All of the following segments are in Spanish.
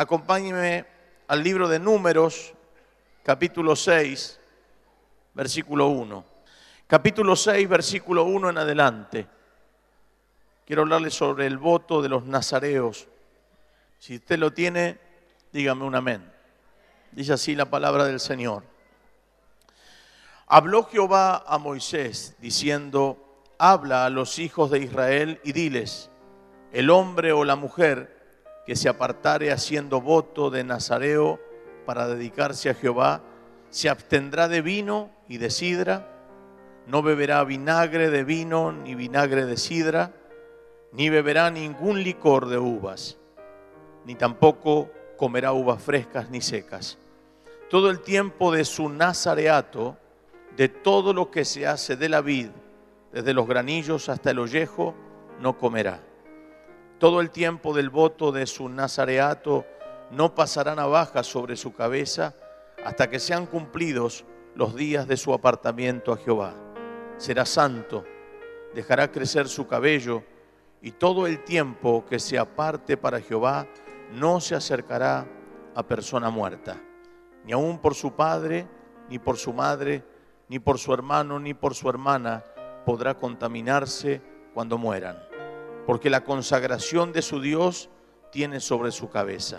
acompáñeme al libro de Números, capítulo 6, versículo 1. Capítulo 6, versículo 1 en adelante. Quiero hablarle sobre el voto de los nazareos. Si usted lo tiene, dígame un amén. Dice así la palabra del Señor. Habló Jehová a Moisés diciendo, habla a los hijos de Israel y diles, el hombre o la mujer que se apartare haciendo voto de Nazareo para dedicarse a Jehová, se abstendrá de vino y de sidra, no beberá vinagre de vino ni vinagre de sidra, ni beberá ningún licor de uvas, ni tampoco comerá uvas frescas ni secas. Todo el tiempo de su nazareato, de todo lo que se hace de la vid, desde los granillos hasta el ollejo, no comerá todo el tiempo del voto de su nazareato no pasará navaja sobre su cabeza hasta que sean cumplidos los días de su apartamiento a Jehová. Será santo, dejará crecer su cabello y todo el tiempo que se aparte para Jehová no se acercará a persona muerta, ni aun por su padre, ni por su madre, ni por su hermano, ni por su hermana podrá contaminarse cuando mueran porque la consagración de su Dios tiene sobre su cabeza.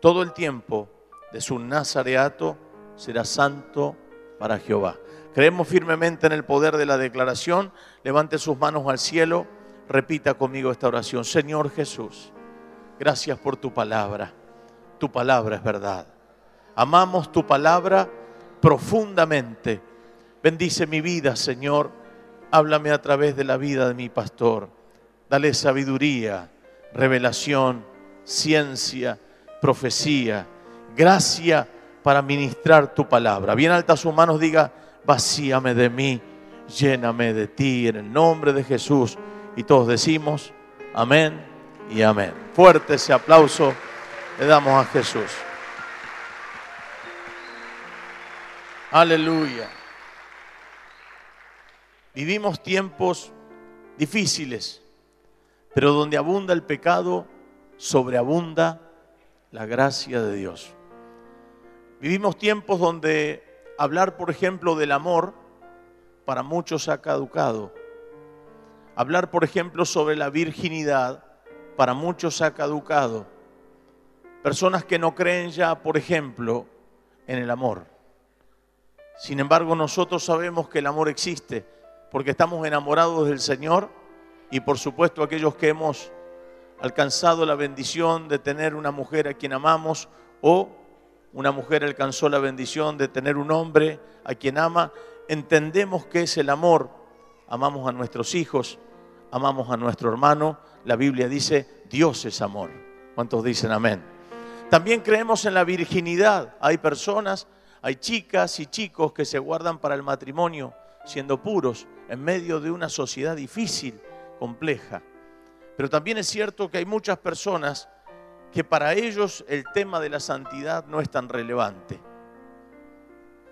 Todo el tiempo de su nazareato será santo para Jehová. Creemos firmemente en el poder de la declaración. Levante sus manos al cielo. Repita conmigo esta oración. Señor Jesús, gracias por tu palabra. Tu palabra es verdad. Amamos tu palabra profundamente. Bendice mi vida, Señor. Háblame a través de la vida de mi pastor. Dale sabiduría, revelación, ciencia, profecía, gracia para ministrar tu palabra. Bien alta sus manos, diga, vacíame de mí, lléname de ti, en el nombre de Jesús. Y todos decimos, amén y amén. Fuerte ese aplauso le damos a Jesús. Aleluya. Vivimos tiempos difíciles pero donde abunda el pecado, sobreabunda la gracia de Dios. Vivimos tiempos donde hablar, por ejemplo, del amor, para muchos ha caducado. Hablar, por ejemplo, sobre la virginidad, para muchos ha caducado. Personas que no creen ya, por ejemplo, en el amor. Sin embargo, nosotros sabemos que el amor existe porque estamos enamorados del Señor y por supuesto aquellos que hemos alcanzado la bendición de tener una mujer a quien amamos o una mujer alcanzó la bendición de tener un hombre a quien ama, entendemos que es el amor. Amamos a nuestros hijos, amamos a nuestro hermano. La Biblia dice, Dios es amor. ¿Cuántos dicen amén? También creemos en la virginidad. Hay personas, hay chicas y chicos que se guardan para el matrimonio siendo puros en medio de una sociedad difícil compleja. Pero también es cierto que hay muchas personas que para ellos el tema de la santidad no es tan relevante.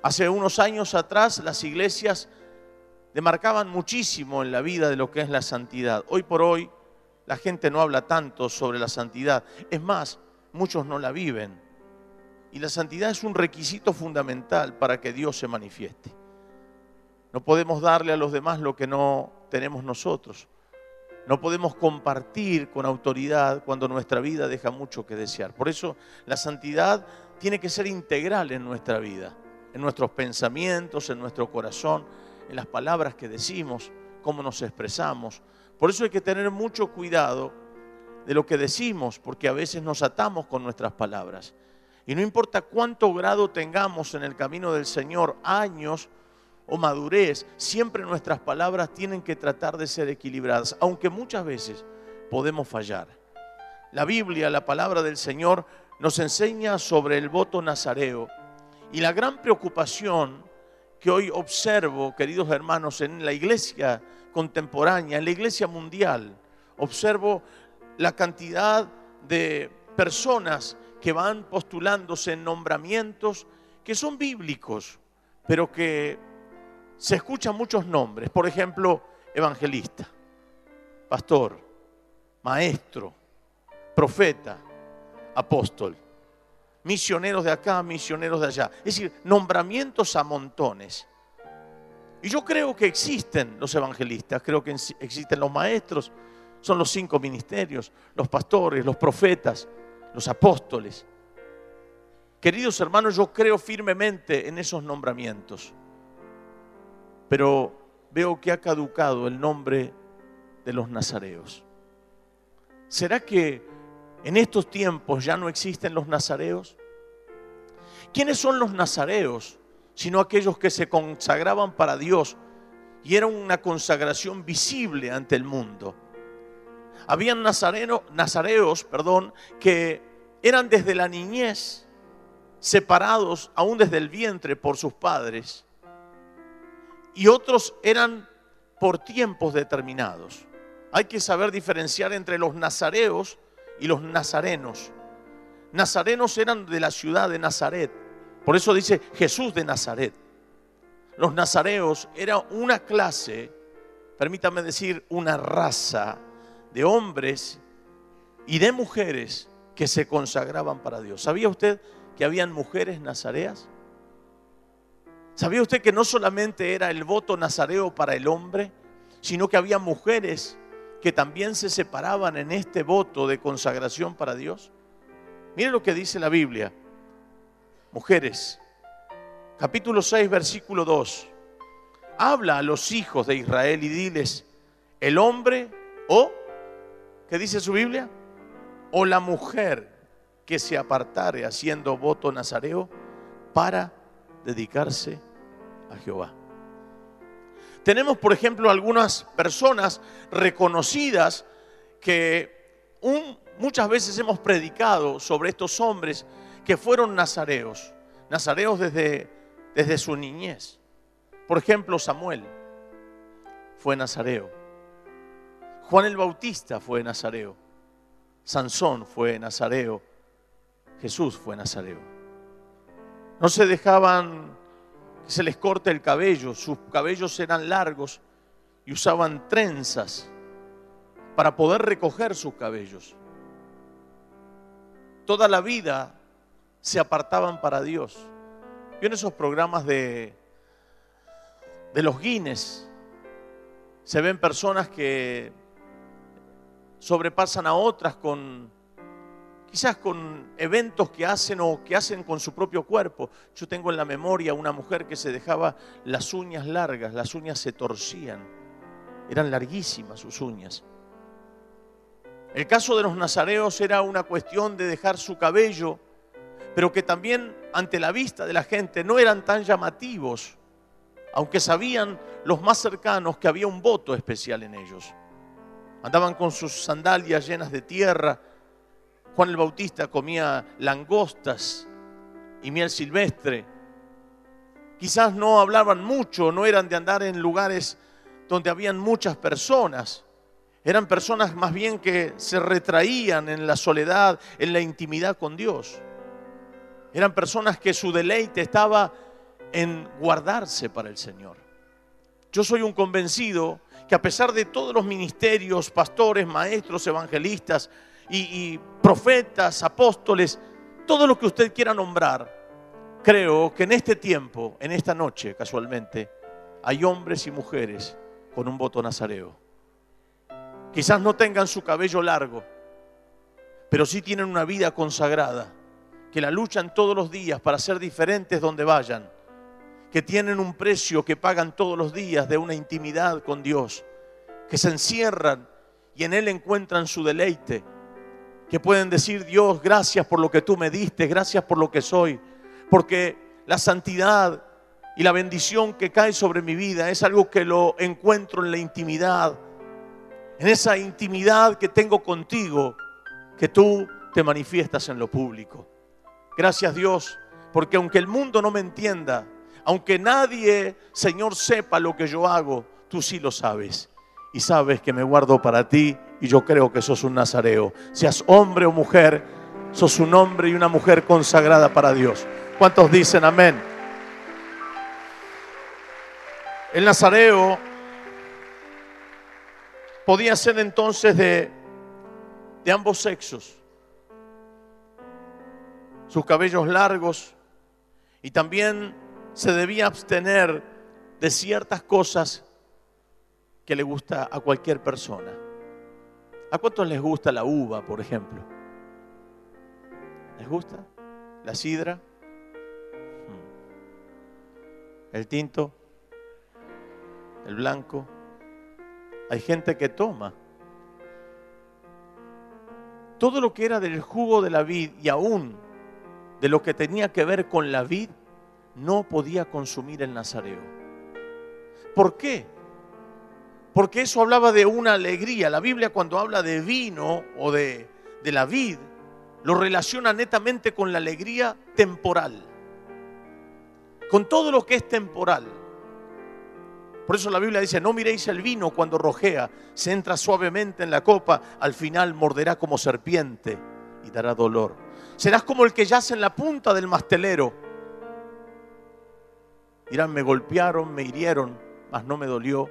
Hace unos años atrás las iglesias demarcaban muchísimo en la vida de lo que es la santidad. Hoy por hoy la gente no habla tanto sobre la santidad. Es más, muchos no la viven. Y la santidad es un requisito fundamental para que Dios se manifieste. No podemos darle a los demás lo que no tenemos nosotros. No podemos compartir con autoridad cuando nuestra vida deja mucho que desear. Por eso la santidad tiene que ser integral en nuestra vida, en nuestros pensamientos, en nuestro corazón, en las palabras que decimos, cómo nos expresamos. Por eso hay que tener mucho cuidado de lo que decimos, porque a veces nos atamos con nuestras palabras. Y no importa cuánto grado tengamos en el camino del Señor, años, o madurez, siempre nuestras palabras tienen que tratar de ser equilibradas, aunque muchas veces podemos fallar. La Biblia, la palabra del Señor, nos enseña sobre el voto nazareo y la gran preocupación que hoy observo, queridos hermanos, en la iglesia contemporánea, en la iglesia mundial, observo la cantidad de personas que van postulándose en nombramientos que son bíblicos, pero que se escuchan muchos nombres, por ejemplo, evangelista, pastor, maestro, profeta, apóstol. misioneros de acá, misioneros de allá. Es decir, nombramientos a montones. Y yo creo que existen los evangelistas, creo que existen los maestros, son los cinco ministerios, los pastores, los profetas, los apóstoles. Queridos hermanos, yo creo firmemente en esos nombramientos, pero veo que ha caducado el nombre de los nazareos. ¿Será que en estos tiempos ya no existen los nazareos? ¿Quiénes son los nazareos? Sino aquellos que se consagraban para Dios y era una consagración visible ante el mundo. Habían nazareos perdón, que eran desde la niñez separados aún desde el vientre por sus padres y otros eran por tiempos determinados. Hay que saber diferenciar entre los nazareos y los nazarenos. Nazarenos eran de la ciudad de Nazaret. Por eso dice Jesús de Nazaret. Los nazareos era una clase, permítame decir, una raza de hombres y de mujeres que se consagraban para Dios. ¿Sabía usted que habían mujeres nazareas? ¿Sabía usted que no solamente era el voto nazareo para el hombre, sino que había mujeres que también se separaban en este voto de consagración para Dios? Mire lo que dice la Biblia. Mujeres, capítulo 6, versículo 2. Habla a los hijos de Israel y diles, el hombre o, ¿qué dice su Biblia? O la mujer que se apartare haciendo voto nazareo para dedicarse Jehová. Tenemos, por ejemplo, algunas personas reconocidas que muchas veces hemos predicado sobre estos hombres que fueron nazareos, nazareos desde, desde su niñez. Por ejemplo, Samuel fue nazareo. Juan el Bautista fue nazareo. Sansón fue nazareo. Jesús fue nazareo. No se dejaban se les corte el cabello, sus cabellos eran largos y usaban trenzas para poder recoger sus cabellos. Toda la vida se apartaban para Dios. en esos programas de, de los Guinness? Se ven personas que sobrepasan a otras con quizás con eventos que hacen o que hacen con su propio cuerpo. Yo tengo en la memoria una mujer que se dejaba las uñas largas, las uñas se torcían, eran larguísimas sus uñas. El caso de los nazareos era una cuestión de dejar su cabello, pero que también ante la vista de la gente no eran tan llamativos, aunque sabían los más cercanos que había un voto especial en ellos. Andaban con sus sandalias llenas de tierra, Juan el Bautista comía langostas y miel silvestre. Quizás no hablaban mucho, no eran de andar en lugares donde habían muchas personas. Eran personas más bien que se retraían en la soledad, en la intimidad con Dios. Eran personas que su deleite estaba en guardarse para el Señor. Yo soy un convencido que a pesar de todos los ministerios, pastores, maestros, evangelistas, y, profetas, apóstoles, todo lo que usted quiera nombrar, creo que en este tiempo, en esta noche casualmente, hay hombres y mujeres con un voto nazareo. Quizás no tengan su cabello largo, pero sí tienen una vida consagrada, que la luchan todos los días para ser diferentes donde vayan, que tienen un precio que pagan todos los días de una intimidad con Dios, que se encierran y en Él encuentran su deleite que pueden decir, Dios, gracias por lo que tú me diste, gracias por lo que soy, porque la santidad y la bendición que cae sobre mi vida es algo que lo encuentro en la intimidad, en esa intimidad que tengo contigo, que tú te manifiestas en lo público. Gracias Dios, porque aunque el mundo no me entienda, aunque nadie, Señor, sepa lo que yo hago, tú sí lo sabes. Y sabes que me guardo para ti y yo creo que sos un nazareo. Seas hombre o mujer, sos un hombre y una mujer consagrada para Dios. ¿Cuántos dicen amén? El nazareo podía ser entonces de, de ambos sexos. sus cabellos largos y también se debía abstener de ciertas cosas que le gusta a cualquier persona. ¿A cuántos les gusta la uva, por ejemplo? ¿Les gusta? ¿La sidra? Hmm. ¿El tinto? ¿El blanco? Hay gente que toma. Todo lo que era del jugo de la vid y aún de lo que tenía que ver con la vid, no podía consumir el nazareo. ¿Por qué? Porque eso hablaba de una alegría. La Biblia cuando habla de vino o de, de la vid, lo relaciona netamente con la alegría temporal. Con todo lo que es temporal. Por eso la Biblia dice, no miréis el vino cuando rojea, se entra suavemente en la copa, al final morderá como serpiente y dará dolor. Serás como el que yace en la punta del mastelero. Dirán, me golpearon, me hirieron, mas no me dolió.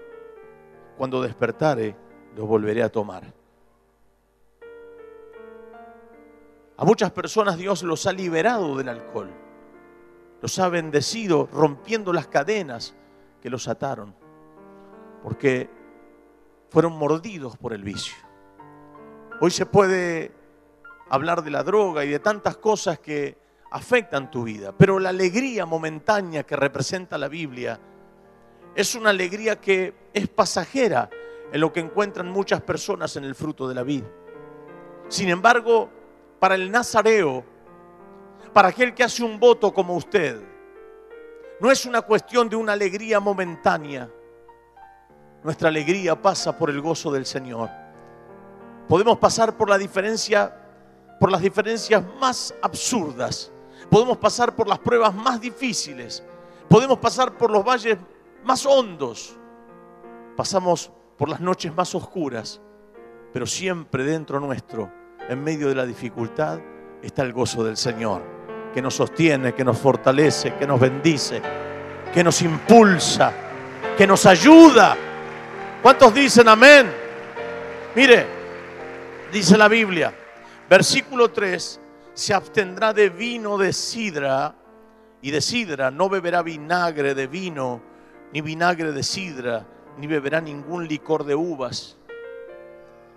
Cuando despertare, los volveré a tomar. A muchas personas Dios los ha liberado del alcohol. Los ha bendecido rompiendo las cadenas que los ataron porque fueron mordidos por el vicio. Hoy se puede hablar de la droga y de tantas cosas que afectan tu vida, pero la alegría momentánea que representa la Biblia es una alegría que es pasajera en lo que encuentran muchas personas en el fruto de la vida. Sin embargo, para el nazareo, para aquel que hace un voto como usted, no es una cuestión de una alegría momentánea, nuestra alegría pasa por el gozo del Señor. Podemos pasar por la diferencia, por las diferencias más absurdas. Podemos pasar por las pruebas más difíciles. Podemos pasar por los valles más hondos. Pasamos por las noches más oscuras. Pero siempre dentro nuestro, en medio de la dificultad, está el gozo del Señor, que nos sostiene, que nos fortalece, que nos bendice, que nos impulsa, que nos ayuda ¿Cuántos dicen amén? Mire, dice la Biblia, versículo 3, se abstendrá de vino de sidra y de sidra, no beberá vinagre de vino, ni vinagre de sidra, ni beberá ningún licor de uvas,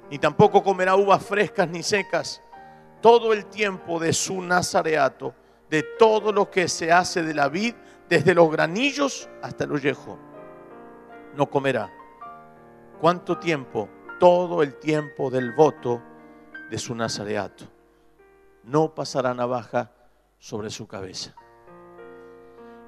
ni tampoco comerá uvas frescas ni secas, todo el tiempo de su nazareato, de todo lo que se hace de la vid, desde los granillos hasta el ollejo, no comerá ¿Cuánto tiempo? Todo el tiempo del voto de su nazareato. No pasará navaja sobre su cabeza.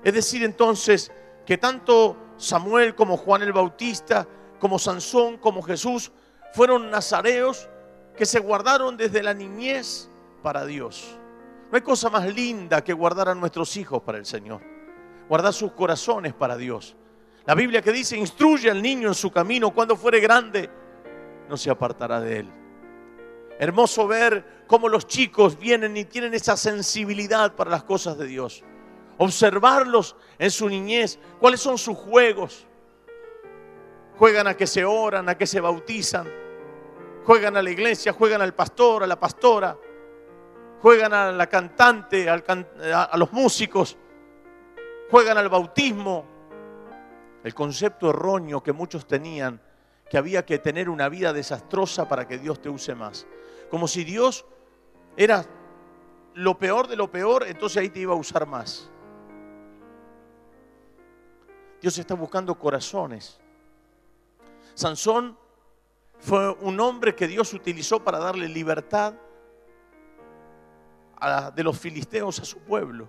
Es decir, entonces, que tanto Samuel como Juan el Bautista, como Sansón, como Jesús, fueron nazareos que se guardaron desde la niñez para Dios. No hay cosa más linda que guardar a nuestros hijos para el Señor. Guardar sus corazones para Dios. La Biblia que dice, instruye al niño en su camino, cuando fuere grande, no se apartará de él. Hermoso ver cómo los chicos vienen y tienen esa sensibilidad para las cosas de Dios. Observarlos en su niñez, cuáles son sus juegos. Juegan a que se oran, a que se bautizan. Juegan a la iglesia, juegan al pastor, a la pastora. Juegan a la cantante, a los músicos. Juegan al bautismo, el concepto erróneo que muchos tenían, que había que tener una vida desastrosa para que Dios te use más. Como si Dios era lo peor de lo peor, entonces ahí te iba a usar más. Dios está buscando corazones. Sansón fue un hombre que Dios utilizó para darle libertad de los filisteos a su pueblo.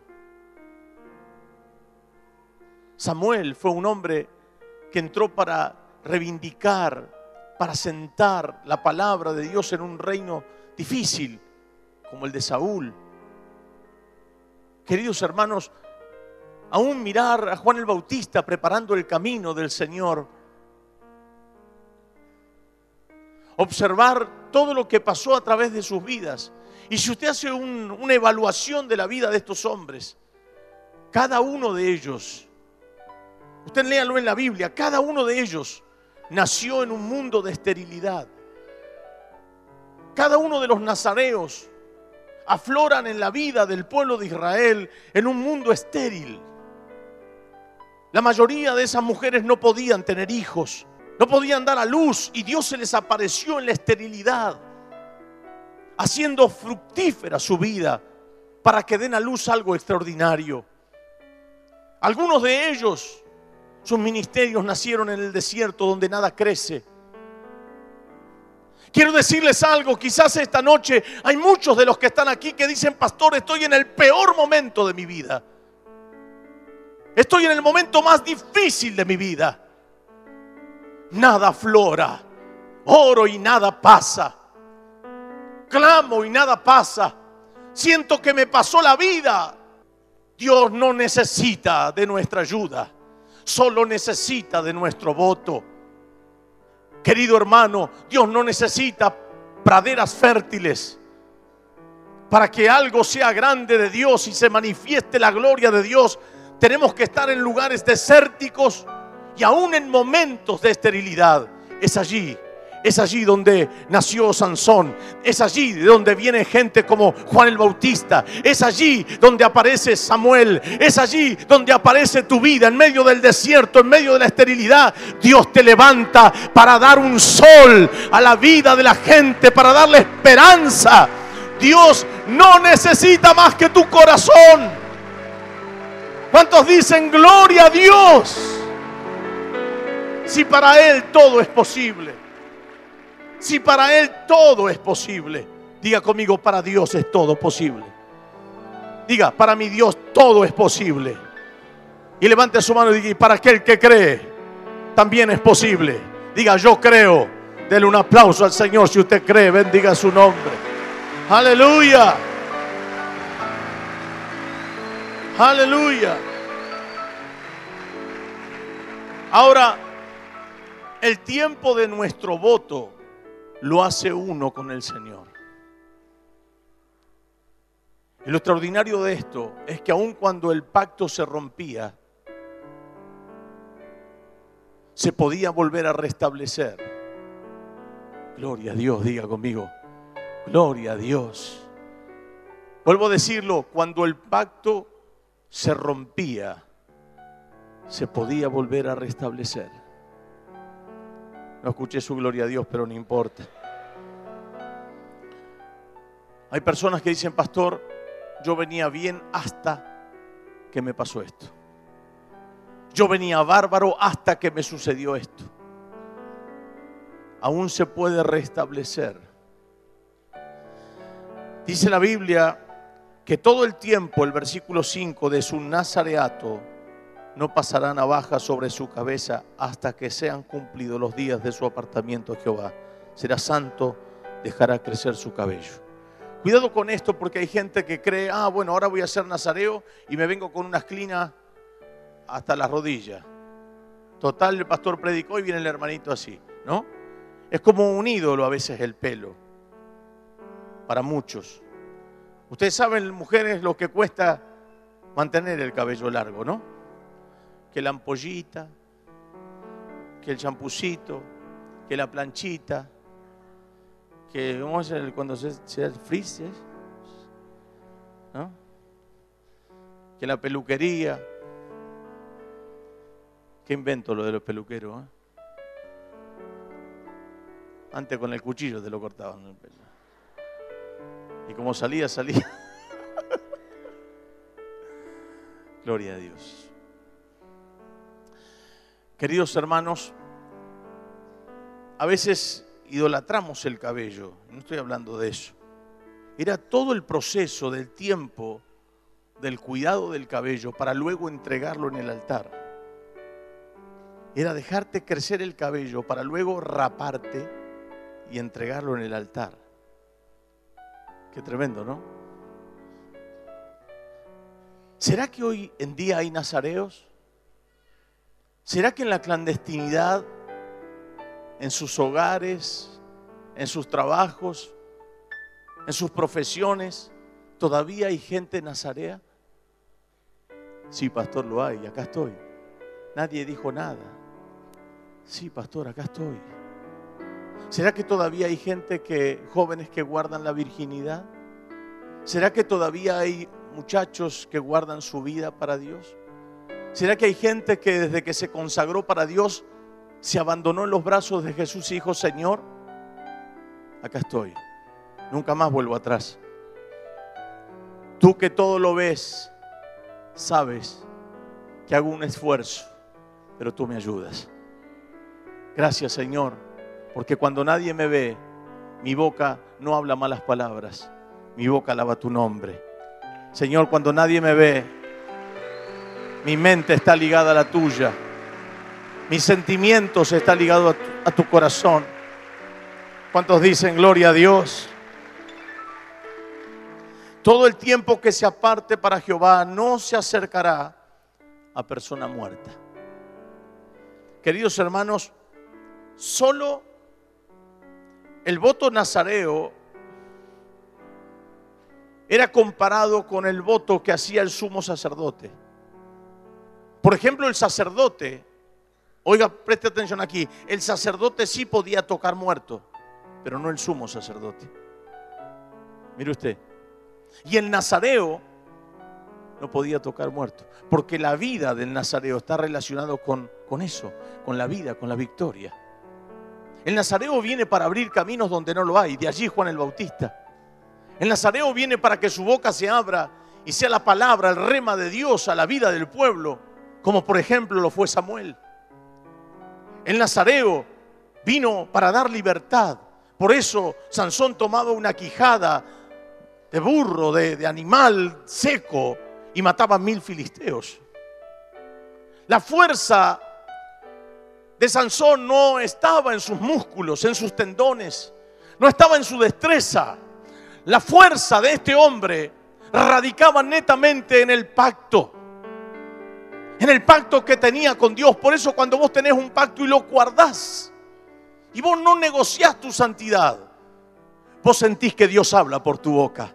Samuel fue un hombre que entró para reivindicar, para sentar la palabra de Dios en un reino difícil como el de Saúl. Queridos hermanos, aún mirar a Juan el Bautista preparando el camino del Señor, observar todo lo que pasó a través de sus vidas. Y si usted hace una evaluación de la vida de estos hombres, cada uno de ellos Usted léalo en la Biblia. Cada uno de ellos nació en un mundo de esterilidad. Cada uno de los nazareos afloran en la vida del pueblo de Israel en un mundo estéril. La mayoría de esas mujeres no podían tener hijos, no podían dar a luz y Dios se les apareció en la esterilidad, haciendo fructífera su vida para que den a luz algo extraordinario. Algunos de ellos, sus ministerios nacieron en el desierto donde nada crece. Quiero decirles algo, quizás esta noche hay muchos de los que están aquí que dicen, pastor, estoy en el peor momento de mi vida. Estoy en el momento más difícil de mi vida. Nada flora, oro y nada pasa. Clamo y nada pasa. Siento que me pasó la vida. Dios no necesita de nuestra ayuda, solo necesita de nuestro voto. Querido hermano, Dios no necesita praderas fértiles para que algo sea grande de Dios y se manifieste la gloria de Dios. Tenemos que estar en lugares desérticos y aún en momentos de esterilidad. Es allí es allí donde nació Sansón. Es allí donde viene gente como Juan el Bautista. Es allí donde aparece Samuel. Es allí donde aparece tu vida en medio del desierto, en medio de la esterilidad. Dios te levanta para dar un sol a la vida de la gente, para darle esperanza. Dios no necesita más que tu corazón. ¿Cuántos dicen gloria a Dios? Si para Él todo es posible. Si para Él todo es posible. Diga conmigo, para Dios es todo posible. Diga, para mi Dios todo es posible. Y levante su mano y diga, y para aquel que cree, también es posible. Diga, yo creo. Dele un aplauso al Señor si usted cree. Bendiga su nombre. Aleluya. Aleluya. Ahora, el tiempo de nuestro voto lo hace uno con el Señor. Y lo extraordinario de esto es que aun cuando el pacto se rompía, se podía volver a restablecer. Gloria a Dios, diga conmigo. Gloria a Dios. Vuelvo a decirlo, cuando el pacto se rompía, se podía volver a restablecer. No escuché su gloria a Dios, pero no importa. Hay personas que dicen, pastor, yo venía bien hasta que me pasó esto. Yo venía bárbaro hasta que me sucedió esto. Aún se puede restablecer. Dice la Biblia que todo el tiempo, el versículo 5 de su nazareato, no pasará navaja sobre su cabeza hasta que sean cumplidos los días de su apartamiento Jehová. Será santo, dejará crecer su cabello. Cuidado con esto porque hay gente que cree, ah, bueno, ahora voy a ser nazareo y me vengo con unas clinas hasta las rodillas. Total, el pastor predicó y viene el hermanito así, ¿no? Es como un ídolo a veces el pelo, para muchos. Ustedes saben, mujeres, lo que cuesta mantener el cabello largo, ¿no? que la ampollita, que el champucito, que la planchita, que ¿cómo es el, cuando se, se ¿no? Que la peluquería. ¿Qué invento lo de los peluqueros? Eh? Antes con el cuchillo te lo cortaban el pelo. Y como salía, salía. Gloria a Dios. Queridos hermanos, a veces idolatramos el cabello, no estoy hablando de eso. Era todo el proceso del tiempo del cuidado del cabello para luego entregarlo en el altar. Era dejarte crecer el cabello para luego raparte y entregarlo en el altar. Qué tremendo, ¿no? ¿Será que hoy en día hay nazareos? ¿Será que en la clandestinidad, en sus hogares, en sus trabajos, en sus profesiones, todavía hay gente nazarea? Sí, pastor, lo hay, acá estoy. Nadie dijo nada. Sí, pastor, acá estoy. ¿Será que todavía hay gente que, jóvenes que guardan la virginidad? ¿Será que todavía hay muchachos que guardan su vida para Dios? ¿Será que hay gente que desde que se consagró para Dios se abandonó en los brazos de Jesús y dijo, Señor, acá estoy, nunca más vuelvo atrás? Tú que todo lo ves, sabes que hago un esfuerzo, pero tú me ayudas. Gracias Señor, porque cuando nadie me ve, mi boca no habla malas palabras, mi boca alaba tu nombre. Señor, cuando nadie me ve, mi mente está ligada a la tuya, mis sentimientos están ligados a tu, a tu corazón. ¿Cuántos dicen gloria a Dios? Todo el tiempo que se aparte para Jehová no se acercará a persona muerta. Queridos hermanos, solo el voto nazareo era comparado con el voto que hacía el sumo sacerdote. Por ejemplo, el sacerdote, oiga, preste atención aquí, el sacerdote sí podía tocar muerto, pero no el sumo sacerdote. Mire usted. Y el nazareo no podía tocar muerto, porque la vida del nazareo está relacionado con, con eso, con la vida, con la victoria. El nazareo viene para abrir caminos donde no lo hay, de allí Juan el Bautista. El nazareo viene para que su boca se abra y sea la palabra, el rema de Dios a la vida del pueblo, como por ejemplo lo fue Samuel. El nazareo vino para dar libertad. Por eso Sansón tomaba una quijada de burro, de, de animal seco, y mataba mil filisteos. La fuerza de Sansón no estaba en sus músculos, en sus tendones, no estaba en su destreza. La fuerza de este hombre radicaba netamente en el pacto, en el pacto que tenía con Dios. Por eso cuando vos tenés un pacto y lo guardás, y vos no negociás tu santidad, vos sentís que Dios habla por tu boca.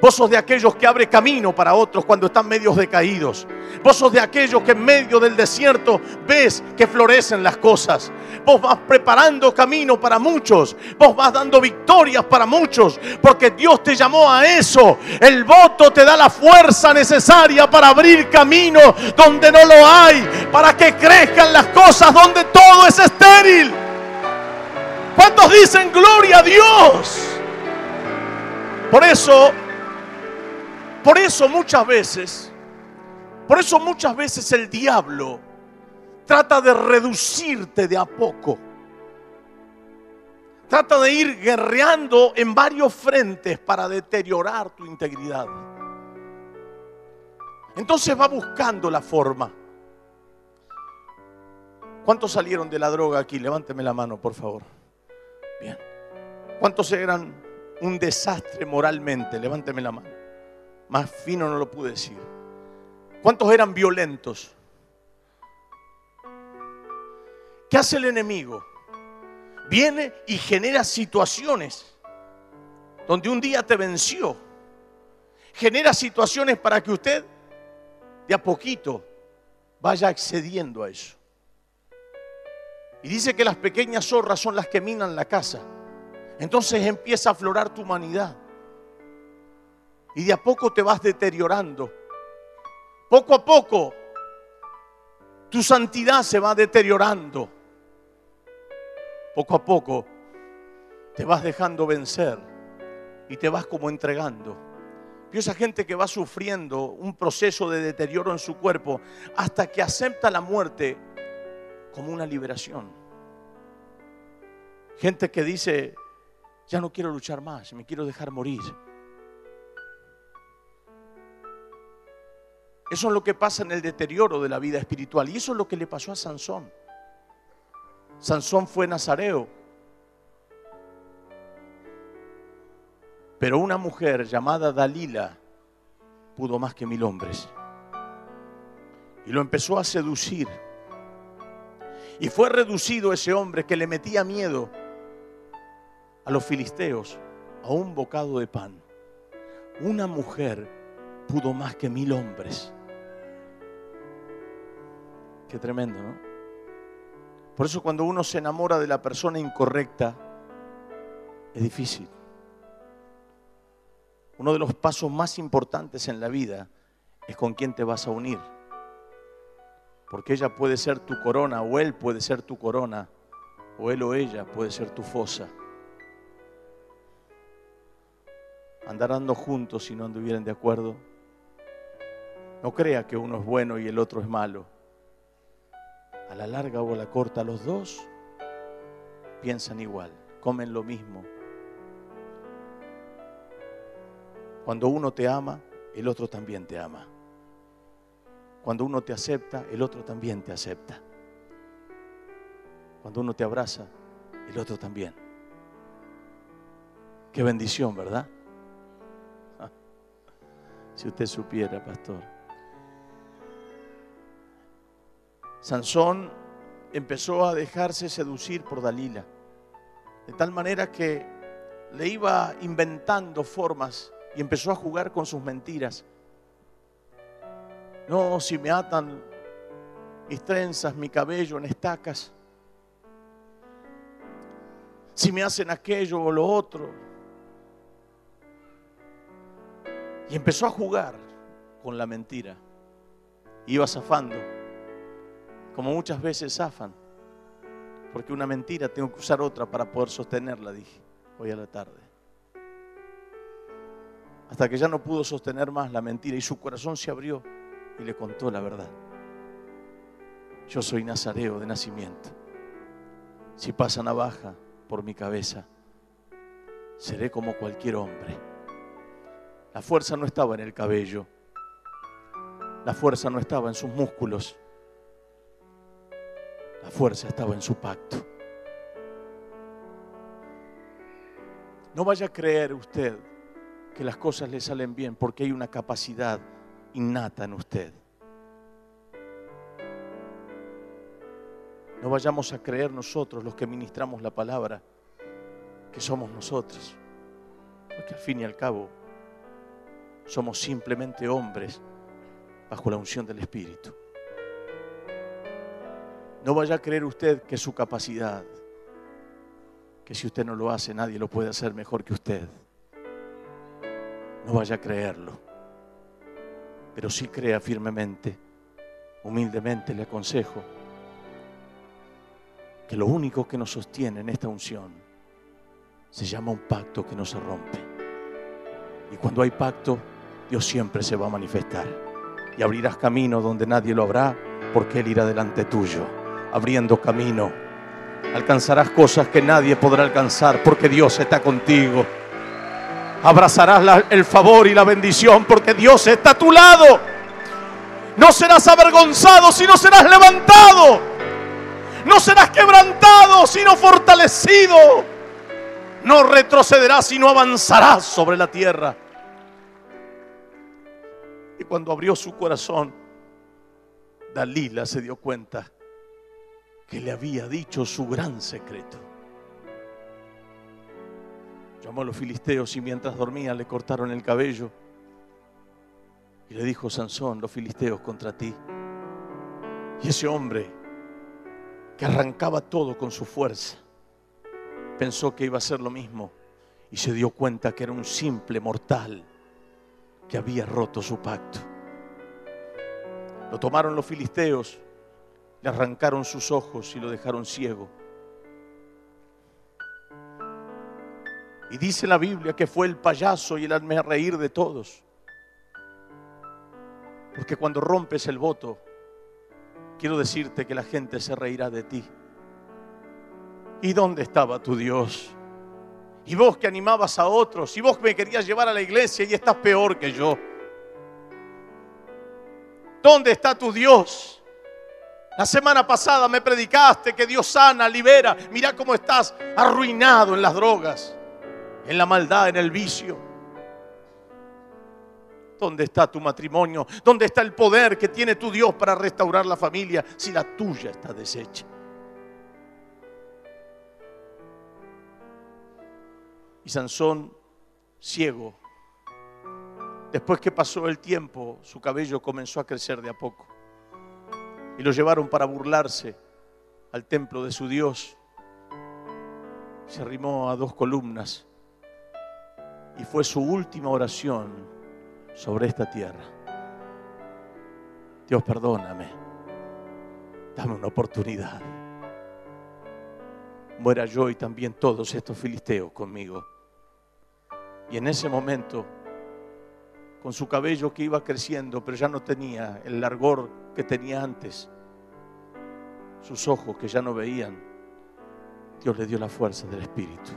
Vos sos de aquellos que abre camino para otros cuando están medios decaídos. Vos sos de aquellos que en medio del desierto ves que florecen las cosas. Vos vas preparando camino para muchos. Vos vas dando victorias para muchos. Porque Dios te llamó a eso. El voto te da la fuerza necesaria para abrir camino donde no lo hay. Para que crezcan las cosas donde todo es estéril. ¿Cuántos dicen gloria a Dios? Por eso por eso muchas veces, por eso muchas veces el diablo trata de reducirte de a poco. Trata de ir guerreando en varios frentes para deteriorar tu integridad. Entonces va buscando la forma. ¿Cuántos salieron de la droga aquí? Levánteme la mano, por favor. Bien. ¿Cuántos eran un desastre moralmente? Levánteme la mano. Más fino no lo pude decir. ¿Cuántos eran violentos? ¿Qué hace el enemigo? Viene y genera situaciones donde un día te venció. Genera situaciones para que usted de a poquito vaya accediendo a eso. Y dice que las pequeñas zorras son las que minan la casa. Entonces empieza a aflorar tu humanidad. Y de a poco te vas deteriorando. Poco a poco tu santidad se va deteriorando. Poco a poco te vas dejando vencer y te vas como entregando. Y esa gente que va sufriendo un proceso de deterioro en su cuerpo hasta que acepta la muerte como una liberación. Gente que dice, ya no quiero luchar más, me quiero dejar morir. Eso es lo que pasa en el deterioro de la vida espiritual. Y eso es lo que le pasó a Sansón. Sansón fue nazareo. Pero una mujer llamada Dalila pudo más que mil hombres. Y lo empezó a seducir. Y fue reducido ese hombre que le metía miedo a los filisteos a un bocado de pan. Una mujer pudo más que mil hombres. Qué tremendo, ¿no? Por eso cuando uno se enamora de la persona incorrecta, es difícil. uno de los pasos más importantes en la vida es con quién te vas a unir. Porque ella puede ser tu corona o él puede ser tu corona o él o ella puede ser tu fosa. Andarán juntos si no anduvieran de acuerdo. No crea que uno es bueno y el otro es malo. A la larga o a la corta, los dos piensan igual, comen lo mismo. Cuando uno te ama, el otro también te ama. Cuando uno te acepta, el otro también te acepta. Cuando uno te abraza, el otro también. Qué bendición, ¿verdad? Si usted supiera, pastor. Sansón empezó a dejarse seducir por Dalila, de tal manera que le iba inventando formas y empezó a jugar con sus mentiras. No, si me atan mis trenzas, mi cabello en estacas, si me hacen aquello o lo otro. Y empezó a jugar con la mentira. Iba zafando, como muchas veces zafan, porque una mentira tengo que usar otra para poder sostenerla, dije, hoy a la tarde. Hasta que ya no pudo sostener más la mentira y su corazón se abrió y le contó la verdad. Yo soy nazareo de nacimiento. Si pasa navaja por mi cabeza, seré como cualquier hombre. La fuerza no estaba en el cabello. La fuerza no estaba en sus músculos. La fuerza estaba en su pacto. No vaya a creer usted que las cosas le salen bien porque hay una capacidad innata en usted. No vayamos a creer nosotros los que ministramos la palabra que somos nosotros. Porque al fin y al cabo somos simplemente hombres bajo la unción del Espíritu. No vaya a creer usted que su capacidad, que si usted no lo hace nadie lo puede hacer mejor que usted. No vaya a creerlo pero sí crea firmemente, humildemente le aconsejo que lo único que nos sostiene en esta unción se llama un pacto que no se rompe. Y cuando hay pacto, Dios siempre se va a manifestar. Y abrirás camino donde nadie lo habrá, porque Él irá delante tuyo, abriendo camino. Alcanzarás cosas que nadie podrá alcanzar, porque Dios está contigo abrazarás el favor y la bendición porque Dios está a tu lado. No serás avergonzado, sino serás levantado. No serás quebrantado, sino fortalecido. No retrocederás, sino avanzarás sobre la tierra. Y cuando abrió su corazón, Dalila se dio cuenta que le había dicho su gran secreto. Llamó a los filisteos y mientras dormía le cortaron el cabello. Y le dijo Sansón, los filisteos contra ti. Y ese hombre que arrancaba todo con su fuerza, pensó que iba a hacer lo mismo y se dio cuenta que era un simple mortal que había roto su pacto. Lo tomaron los filisteos, le arrancaron sus ojos y lo dejaron ciego. Y dice la Biblia que fue el payaso y el hazme reír de todos. Porque cuando rompes el voto, quiero decirte que la gente se reirá de ti. ¿Y dónde estaba tu Dios? Y vos que animabas a otros, y vos me querías llevar a la iglesia y estás peor que yo. ¿Dónde está tu Dios? La semana pasada me predicaste que Dios sana, libera. Mira cómo estás arruinado en las drogas en la maldad, en el vicio. ¿Dónde está tu matrimonio? ¿Dónde está el poder que tiene tu Dios para restaurar la familia si la tuya está deshecha? Y Sansón, ciego, después que pasó el tiempo, su cabello comenzó a crecer de a poco. Y lo llevaron para burlarse al templo de su Dios. Se arrimó a dos columnas y fue su última oración sobre esta tierra. Dios, perdóname. Dame una oportunidad. Muera yo y también todos estos filisteos conmigo. Y en ese momento, con su cabello que iba creciendo, pero ya no tenía el largor que tenía antes, sus ojos que ya no veían, Dios le dio la fuerza del Espíritu.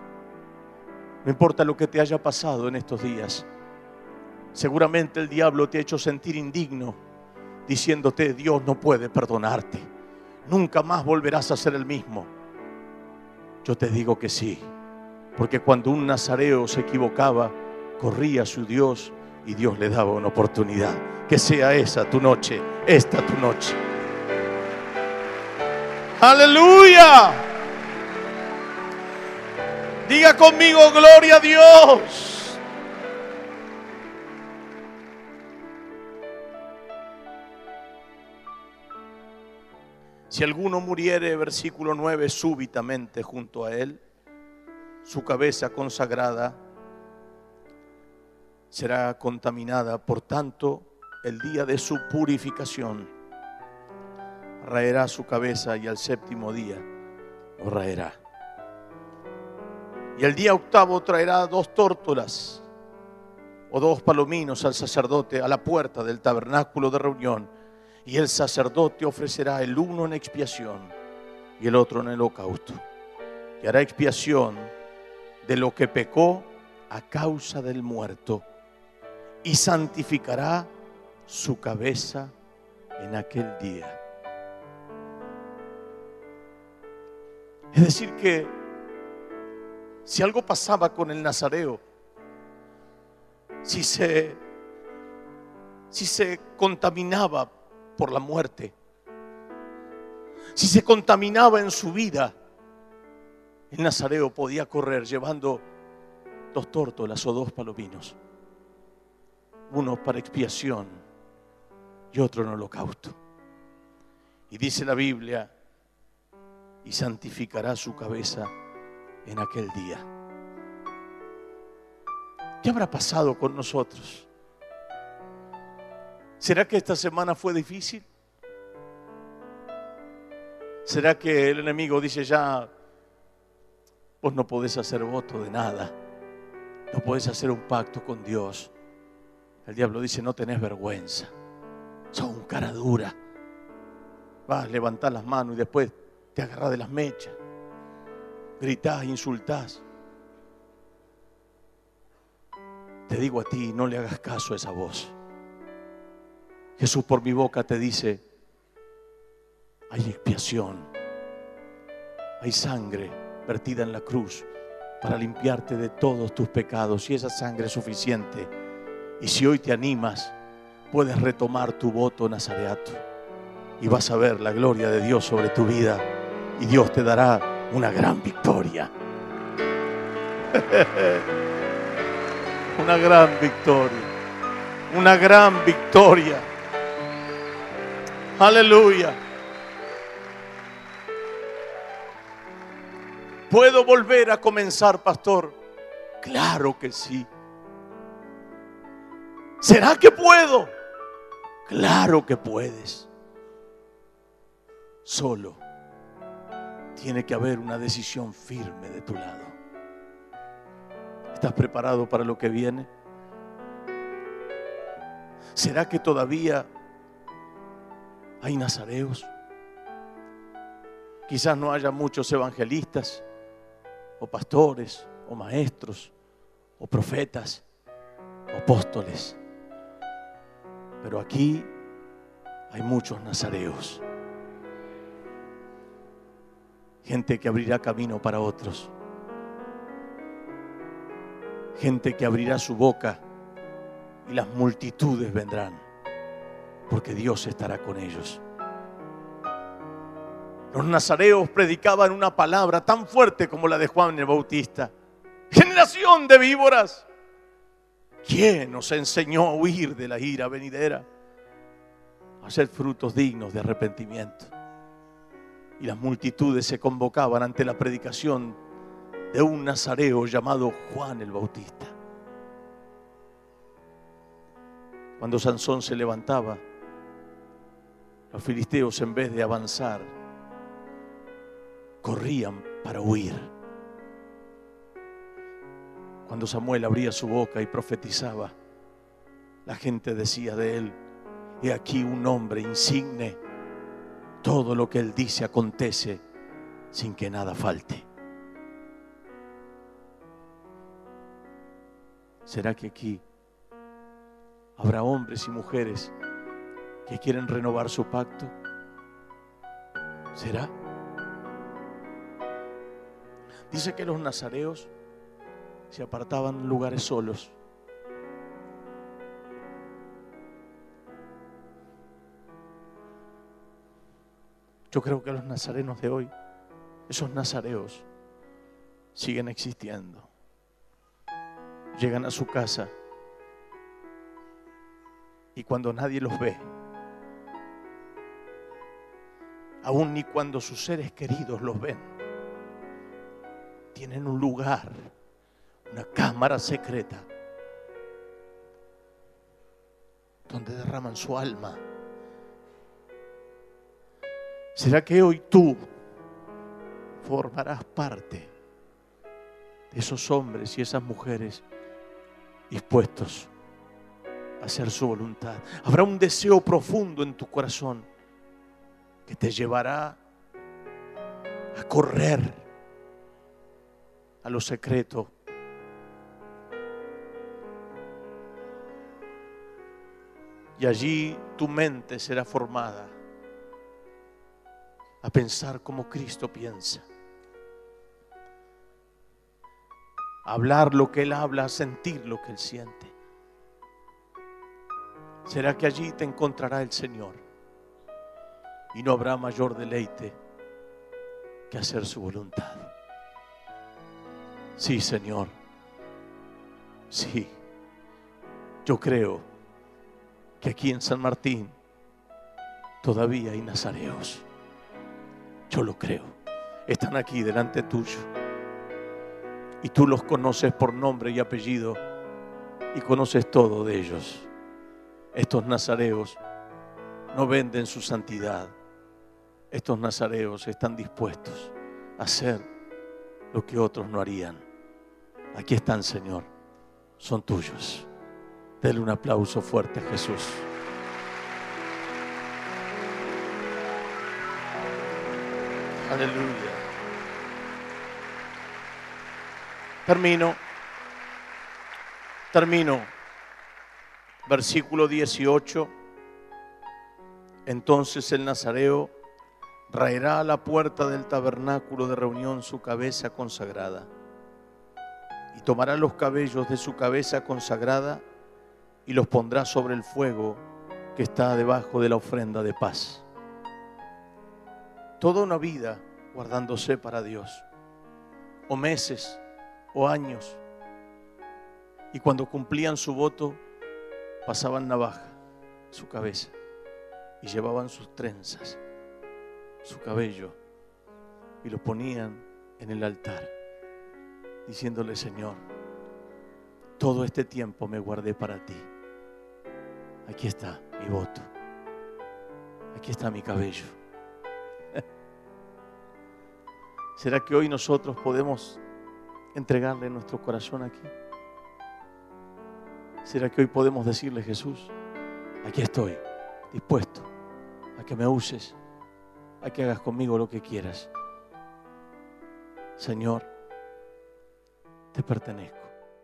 No importa lo que te haya pasado en estos días, seguramente el diablo te ha hecho sentir indigno, diciéndote, Dios no puede perdonarte, nunca más volverás a ser el mismo. Yo te digo que sí, porque cuando un nazareo se equivocaba, corría a su Dios y Dios le daba una oportunidad. Que sea esa tu noche, esta tu noche. Aleluya. Diga conmigo, gloria a Dios. Si alguno muriere, versículo 9, súbitamente junto a él, su cabeza consagrada será contaminada. Por tanto, el día de su purificación raerá su cabeza y al séptimo día lo raerá. Y el día octavo traerá dos tórtolas o dos palominos al sacerdote a la puerta del tabernáculo de reunión. Y el sacerdote ofrecerá el uno en expiación y el otro en el holocausto. Y hará expiación de lo que pecó a causa del muerto y santificará su cabeza en aquel día. Es decir, que si algo pasaba con el nazareo, si se, si se contaminaba por la muerte, si se contaminaba en su vida, el nazareo podía correr llevando dos tórtolas o dos palominos, uno para expiación y otro en holocausto. Y dice la Biblia, y santificará su cabeza en aquel día. ¿Qué habrá pasado con nosotros? ¿Será que esta semana fue difícil? ¿Será que el enemigo dice ya, vos no podés hacer voto de nada? No podés hacer un pacto con Dios. El diablo dice, no tenés vergüenza. Son cara dura. Vas a levantar las manos y después te agarras de las mechas. Gritás, insultás. Te digo a ti, no le hagas caso a esa voz. Jesús por mi boca te dice, hay expiación, hay sangre vertida en la cruz para limpiarte de todos tus pecados y esa sangre es suficiente. Y si hoy te animas, puedes retomar tu voto nazareato y vas a ver la gloria de Dios sobre tu vida y Dios te dará una gran victoria. una gran victoria. Una gran victoria. Aleluya. ¿Puedo volver a comenzar, pastor? Claro que sí. ¿Será que puedo? Claro que puedes. Solo tiene que haber una decisión firme de tu lado. ¿Estás preparado para lo que viene? ¿Será que todavía hay nazareos? Quizás no haya muchos evangelistas o pastores o maestros o profetas o apóstoles. Pero aquí hay muchos nazareos gente que abrirá camino para otros, gente que abrirá su boca y las multitudes vendrán, porque Dios estará con ellos. Los nazareos predicaban una palabra tan fuerte como la de Juan el Bautista. Generación de víboras. ¿Quién nos enseñó a huir de la ira venidera? A ser frutos dignos de arrepentimiento. Y las multitudes se convocaban ante la predicación de un nazareo llamado Juan el Bautista. Cuando Sansón se levantaba, los filisteos en vez de avanzar, corrían para huir. Cuando Samuel abría su boca y profetizaba, la gente decía de él, he aquí un hombre insigne, todo lo que él dice acontece sin que nada falte. ¿Será que aquí habrá hombres y mujeres que quieren renovar su pacto? ¿Será? Dice que los nazareos se apartaban lugares solos. Yo creo que los nazarenos de hoy, esos nazareos, siguen existiendo. Llegan a su casa y cuando nadie los ve, aun ni cuando sus seres queridos los ven, tienen un lugar, una cámara secreta, donde derraman su alma. ¿Será que hoy tú formarás parte de esos hombres y esas mujeres dispuestos a hacer su voluntad? Habrá un deseo profundo en tu corazón que te llevará a correr a lo secreto. Y allí tu mente será formada a pensar como Cristo piensa. A hablar lo que Él habla, a sentir lo que Él siente. Será que allí te encontrará el Señor y no habrá mayor deleite que hacer su voluntad. Sí, Señor. Sí. Yo creo que aquí en San Martín todavía hay nazareos. Yo lo creo. Están aquí delante tuyo. Y tú los conoces por nombre y apellido y conoces todo de ellos. Estos nazareos no venden su santidad. Estos nazareos están dispuestos a hacer lo que otros no harían. Aquí están, Señor. Son tuyos. Dele un aplauso fuerte a Jesús. Aleluya. Termino. Termino. Versículo 18. Entonces el nazareo raerá a la puerta del tabernáculo de reunión su cabeza consagrada y tomará los cabellos de su cabeza consagrada y los pondrá sobre el fuego que está debajo de la ofrenda de paz. Toda una vida guardándose para Dios, o meses, o años, y cuando cumplían su voto, pasaban navaja su cabeza y llevaban sus trenzas su cabello y lo ponían en el altar, diciéndole, Señor, todo este tiempo me guardé para ti. Aquí está mi voto. Aquí está mi cabello. ¿Será que hoy nosotros podemos entregarle nuestro corazón aquí? ¿Será que hoy podemos decirle, Jesús, aquí estoy, dispuesto a que me uses? a que hagas conmigo lo que quieras. Señor, te pertenezco.